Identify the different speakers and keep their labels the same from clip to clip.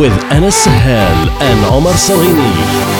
Speaker 1: With Anas Sahel and Omar Salini.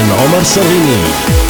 Speaker 1: And Omar Salini.